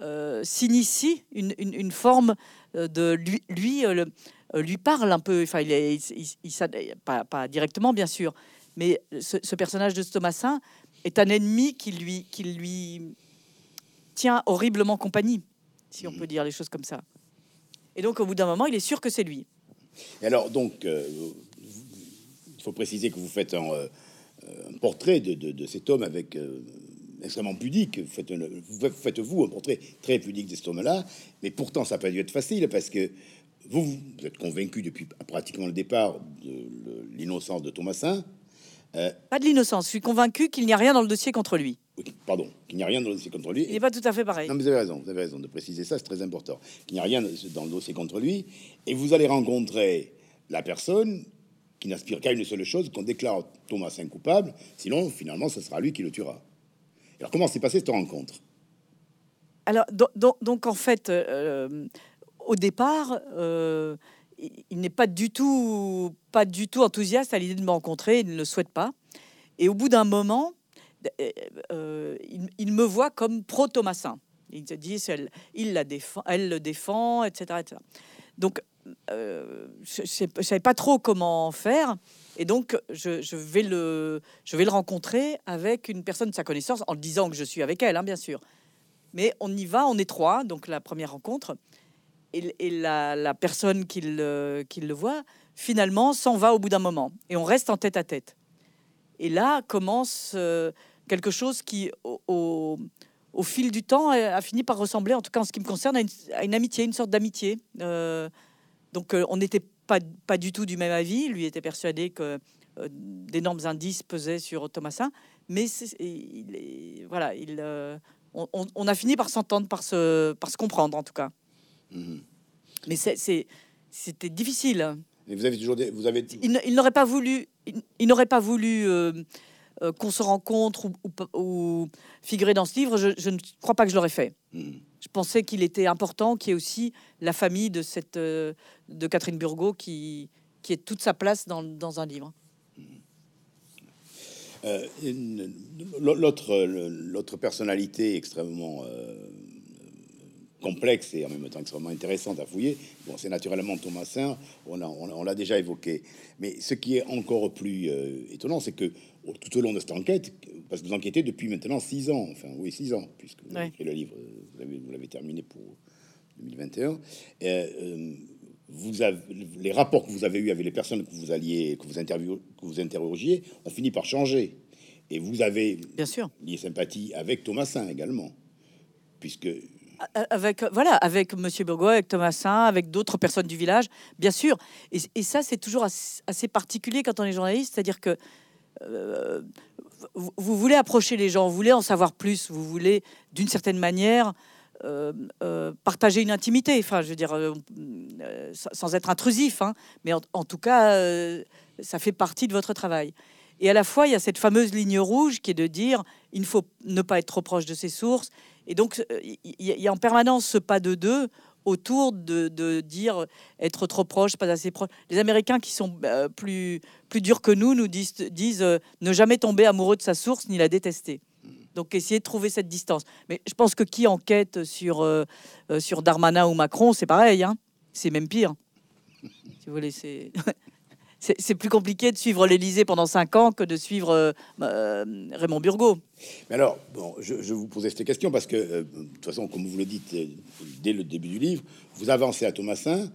euh, s'initie une, une, une, forme euh, de lui, lui euh, le, lui parle un peu. Enfin, il est, il, pas, pas, directement, bien sûr, mais ce, personnage de Thomasin est un ennemi qui lui, qui lui tient horriblement compagnie, si on peut dire les choses comme ça. Et donc, au bout d'un moment, il est sûr que c'est lui. Et alors, donc, euh, il faut préciser que vous faites un, euh, portrait de, de, cet homme avec extrêmement pudique. Faites-vous un portrait très pudique de cet homme-là, mais pourtant ça n'a pas dû être facile parce que vous, vous êtes convaincu depuis pratiquement le départ de l'innocence de Thomasin. Euh, pas de l'innocence, je suis convaincu qu'il n'y a rien dans le dossier contre lui. pardon, qu'il n'y a rien dans le dossier contre lui. Il n'est pas tout à fait pareil. Non, mais vous avez raison, vous avez raison de préciser ça, c'est très important. Qu'il n'y a rien dans le dossier contre lui, et vous allez rencontrer la personne qui n'aspire qu'à une seule chose, qu'on déclare Thomasin coupable, sinon finalement ce sera lui qui le tuera. Alors comment s'est passée cette rencontre? Alors donc, en fait, euh, au départ, euh, il n'est pas du tout, pas du tout enthousiaste à l'idée de me rencontrer. Il ne le souhaite pas. Et au bout d'un moment, euh, il, me voit comme pro-Thomasin. Il se dit, elle, il la défend, elle le défend, etc., etc. Donc, je ne savais pas trop comment faire. Et donc, je, vais le, je vais le rencontrer avec une personne de sa connaissance, en disant que je suis avec elle, hein, bien sûr. Mais on y va, on est trois, donc la première rencontre. Et, la, personne qui le, le voit, finalement, s'en va au bout d'un moment. Et on reste en tête à tête. Et là commence euh, quelque chose qui, au, au, fil du temps, a fini par ressembler, en tout cas en ce qui me concerne, à une, amitié, une sorte d'amitié. Euh, donc, euh, on n'était pas, pas du tout du même avis. Lui était persuadé que euh, d'énormes indices pesaient sur Thomasin, mais il est, voilà, il, euh, on, a fini par s'entendre, par se, par se comprendre en tout cas. Mhm. Mais c'était difficile. Vous avez toujours vous avez. Il, n'aurait pas voulu, il, n'aurait pas voulu euh, qu'on se rencontre ou, ou, figurer dans ce livre. Je, ne crois pas que je l'aurais fait. Mhm je pensais qu'il était important qu'il y ait aussi la famille de, cette, euh, de Catherine Burgot qui, qui ait toute sa place dans, un livre. Euh, l'autre, personnalité extrêmement euh, complexe et en même temps extrêmement intéressante à fouiller, bon, c'est naturellement Thomasin, on, on, l'a déjà évoqué. Mais ce qui est encore plus étonnant, c'est que tout au long de cette enquête, parce que vous enquêtez depuis maintenant six ans, enfin oui, six ans, puisque vous avez écrit le livre, vous l'avez terminé pour 2021. Euh, vous avez, les rapports que vous avez eus avec les personnes que vous alliez, que vous interviewez, que vous interrogiez, ont fini par changer. Et vous avez bien sûr lié sympathie avec Thomasin également, puisque avec voilà avec Monsieur Burgot, avec Thomasin, avec d'autres personnes du village, bien sûr. Et, ça, c'est toujours assez, particulier quand on est journaliste, c'est-à-dire que euh, vous, voulez approcher les gens, vous voulez en savoir plus, vous voulez d'une certaine manière euh, euh, partager une intimité, enfin je veux dire sans être intrusif, hein, mais en, tout cas ça fait partie de votre travail. Et à la fois il y a cette fameuse ligne rouge qui est de dire il ne faut ne pas être trop proche de ses sources, et donc il y, a en permanence ce pas de deux autour de, dire être trop proche, pas assez proche. Les Américains qui sont euh, plus, plus durs que nous nous disent, disent euh, ne jamais tomber amoureux de sa source ni la détester. Donc essayer de trouver cette distance. Mais je pense que qui enquête sur, euh, sur Darmanin ou Macron, c'est pareil. Hein c'est même pire. Si vous voulez, c'est... c'est plus compliqué de suivre l'Élysée pendant cinq ans que de suivre euh, euh, Raymond Burgot. Mais alors, bon, je, vous posais cette question parce que, euh, de toute façon, comme vous le dites dès le début du livre, vous avancez à Thomasin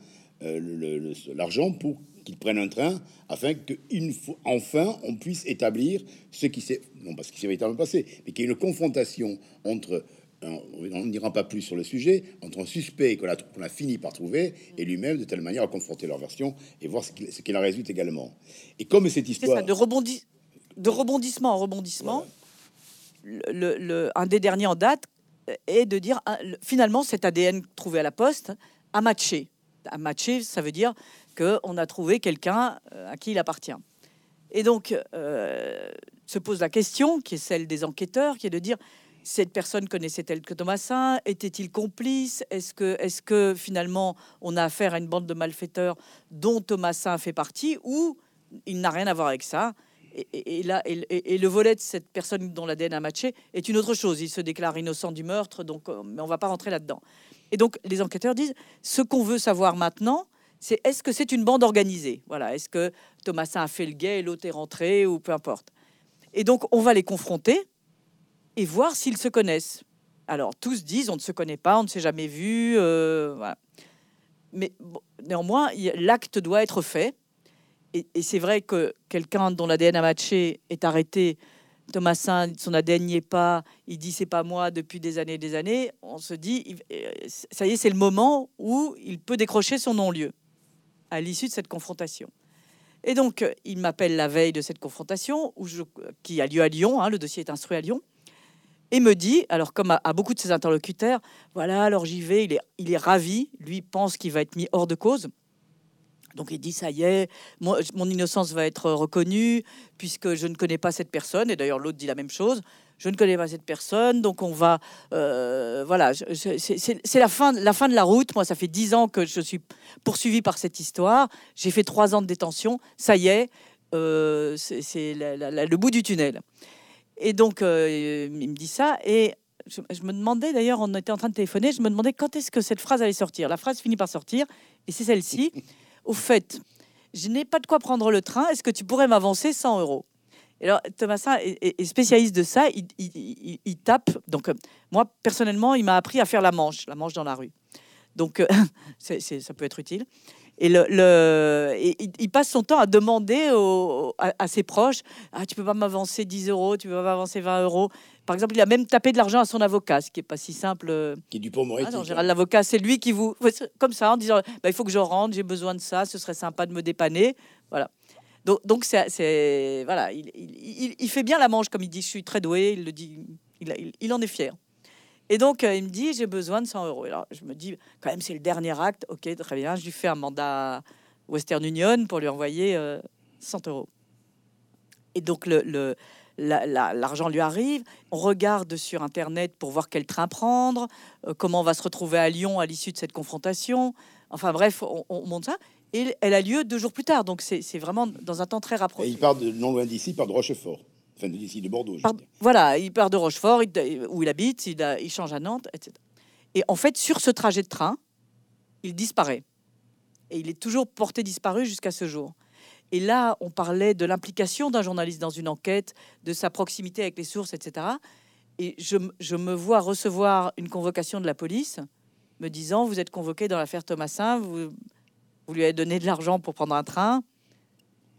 l'argent pour qu'il prenne un train afin qu'une enfin on puisse établir ce qui s'est, non pas ce qui s'est véritablement passé, mais qu'il y ait une confrontation entre on n'ira pas plus sur le sujet, entre un suspect qu'on a, a, fini par trouver et lui-même, de telle manière à confronter leur version et voir ce qu'il en résulte également. Et comme cette histoire... Ça, de, rebondi, de rebondissement en rebondissement, le, un des derniers en date est de dire, ah, finalement, cet ADN trouvé à la poste a matché. A matché, ça veut dire qu'on a trouvé quelqu'un euh, à qui il appartient. Et donc, euh, se pose la question, qui est celle des enquêteurs, qui est de dire cette personne connaissait-elle que Thomasin Était-il complice? Est-ce que, finalement on a affaire à une bande de malfaiteurs dont Thomasin fait partie ou il n'a rien à voir avec ça? Et, là, et, le volet de cette personne dont l'ADN a matché est une autre chose. Il se déclare innocent du meurtre, donc euh, mais on va pas rentrer là-dedans. Et donc les enquêteurs disent ce qu'on veut savoir maintenant, c'est est-ce que c'est une bande organisée? Voilà, est-ce que Thomasin a fait le guet et l'autre est rentré ou peu importe. Et donc on va les confronter et voir s'ils se connaissent. Alors, tous disent on ne se connaît pas, on ne s'est jamais vu. Euh, Mais néanmoins, l'acte doit être fait. Et, c'est vrai que quelqu'un dont l'ADN a matché est arrêté Thomasin, son ADN n'y est pas, il dit c'est pas moi depuis des années et des années, on se dit, euh, ça y est, c'est le moment où il peut décrocher son non-lieu à l'issue de cette confrontation. Et donc, il m'appelle la veille de cette confrontation, où je, qui a lieu à Lyon, hein, le dossier est instruit à Lyon, et me dit, alors comme à, beaucoup de ses interlocuteurs, voilà, alors j'y vais, il est, ravi, lui pense qu'il va être mis hors de cause. Donc il dit ça y est, mon innocence va être reconnue puisque je ne connais pas cette personne. Et d'ailleurs l'autre dit la même chose. Je ne connais pas cette personne, donc on va, euh, voilà, c'est la fin, la fin de la route. Moi, ça fait dix ans que je suis poursuivi par cette histoire. J'ai fait trois ans de détention. Ça y est, euh, c'est le bout du tunnel. Et donc euh, il me dit ça et je, je me demandais d'ailleurs, on était en train de téléphoner, je me demandais quand est-ce que cette phrase allait sortir. La phrase finit par sortir et c'est celle-ci. Au fait, je n'ai pas de quoi prendre le train. Est-ce que tu pourrais m'avancer 100 euros? Alors, Thomasin est, spécialiste de ça. Il, tape. Donc, euh, moi, personnellement, il m'a appris à faire la manche, la manche dans la rue. Donc, euh, ça peut être utile. Et, le, il, passe son temps à demander à, ses proches Ah, tu peux pas m'avancer 10 euros, tu peux pas m'avancer 20 euros? Par exemple, il a même tapé de l'argent à son avocat, ce qui est pas si simple. Euh. Qui est du pont ah non, Gérald, l'avocat, c'est lui qui vous. Comme ça, en disant bah, Il faut que je rentre, j'ai besoin de ça, ce serait sympa de me dépanner. Voilà. Donc, donc c'est. Voilà, il, il, il, fait bien la manche, comme il dit Je suis très doué, il le dit, il, il en est fier. Et donc, euh, il me dit, j'ai besoin de 100 euros. Alors, je me dis, quand même, c'est le dernier acte. Ok, très bien. Je lui fais un mandat Western Union pour lui envoyer 100 euh, euros. Et donc, l'argent lui arrive. On regarde sur Internet pour voir quel train prendre, euh, comment on va se retrouver à Lyon à l'issue de cette confrontation. Enfin bref, on, monte ça. Et elle a lieu deux jours plus tard. Donc, c'est vraiment dans un temps très rapproché. Et il part de, non loin d'ici, il part de Rochefort de Bordeaux. voilà, il part de Rochefort, où il habite, il, change à Nantes, etc. Et en fait, sur ce trajet de train, il disparaît. Et il est toujours porté disparu jusqu'à ce jour. Et là, on parlait de l'implication d'un journaliste dans une enquête, de sa proximité avec les sources, etc. Et je, je, me vois recevoir une convocation de la police me disant Vous êtes convoqué dans l'affaire Thomasin, vous, vous lui avez donné de l'argent pour prendre un train.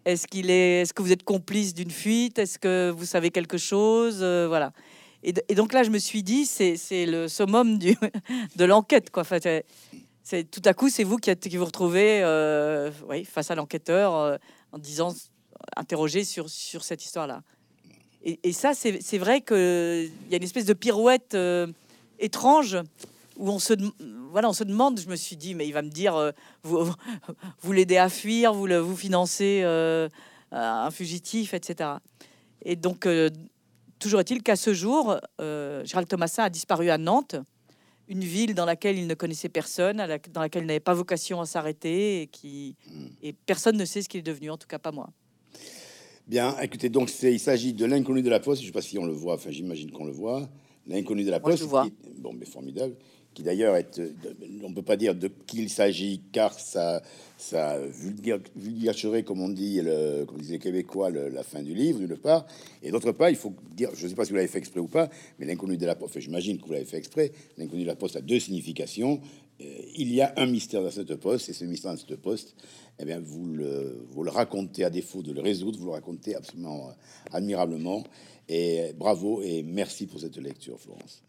Est-ce que vous êtes complice d'une fuite? Est-ce que vous savez quelque chose? Euh, Voilà. Et, donc là, je me suis dit, c'est, le summum de l'enquête, quoi. Enfin, c'est, tout à coup, c'est vous qui, qui vous retrouvez, euh, face à l'enquêteur, euh, en disant, interroger sur sur cette histoire-là. Et, ça, c'est, vrai qu'il y a une espèce de pirouette étrange où on se, voilà, on se demande, je me suis dit, mais il va me dire, euh, vous, vous l'aidez à fuir, vous, le, vous financez euh, un fugitif, etc. Et donc, euh, toujours est-il qu'à ce jour, Gérald Thomasin a disparu à Nantes, une ville dans laquelle il ne connaissait personne, dans laquelle il n'avait pas vocation à s'arrêter, et, qui, hmm. et personne ne sait ce qu'il est devenu, en tout cas pas moi. Bien, écoutez, donc il s'agit de l'inconnu de la poste, je ne sais pas si on le voit, enfin j'imagine qu'on le voit, l'inconnu de la poste. bon, mais formidable qui d'ailleurs est, euh, on ne peut pas dire de qui il s'agit, car ça, ça vulgariserait, comme on dit, le, comme disait Québécois, la fin du livre, d'une part, et d'autre part, il faut dire, je ne sais pas si vous l'avez fait exprès ou pas, mais l'inconnu de la poste, j'imagine que vous l'avez fait exprès, l'inconnu de la poste a deux significations. Euh, il y a un mystère dans cette poste, et ce mystère dans cette poste, eh bien, vous le, vous le racontez à défaut de le résoudre, vous le racontez absolument admirablement, et bravo et merci pour cette lecture, Florence.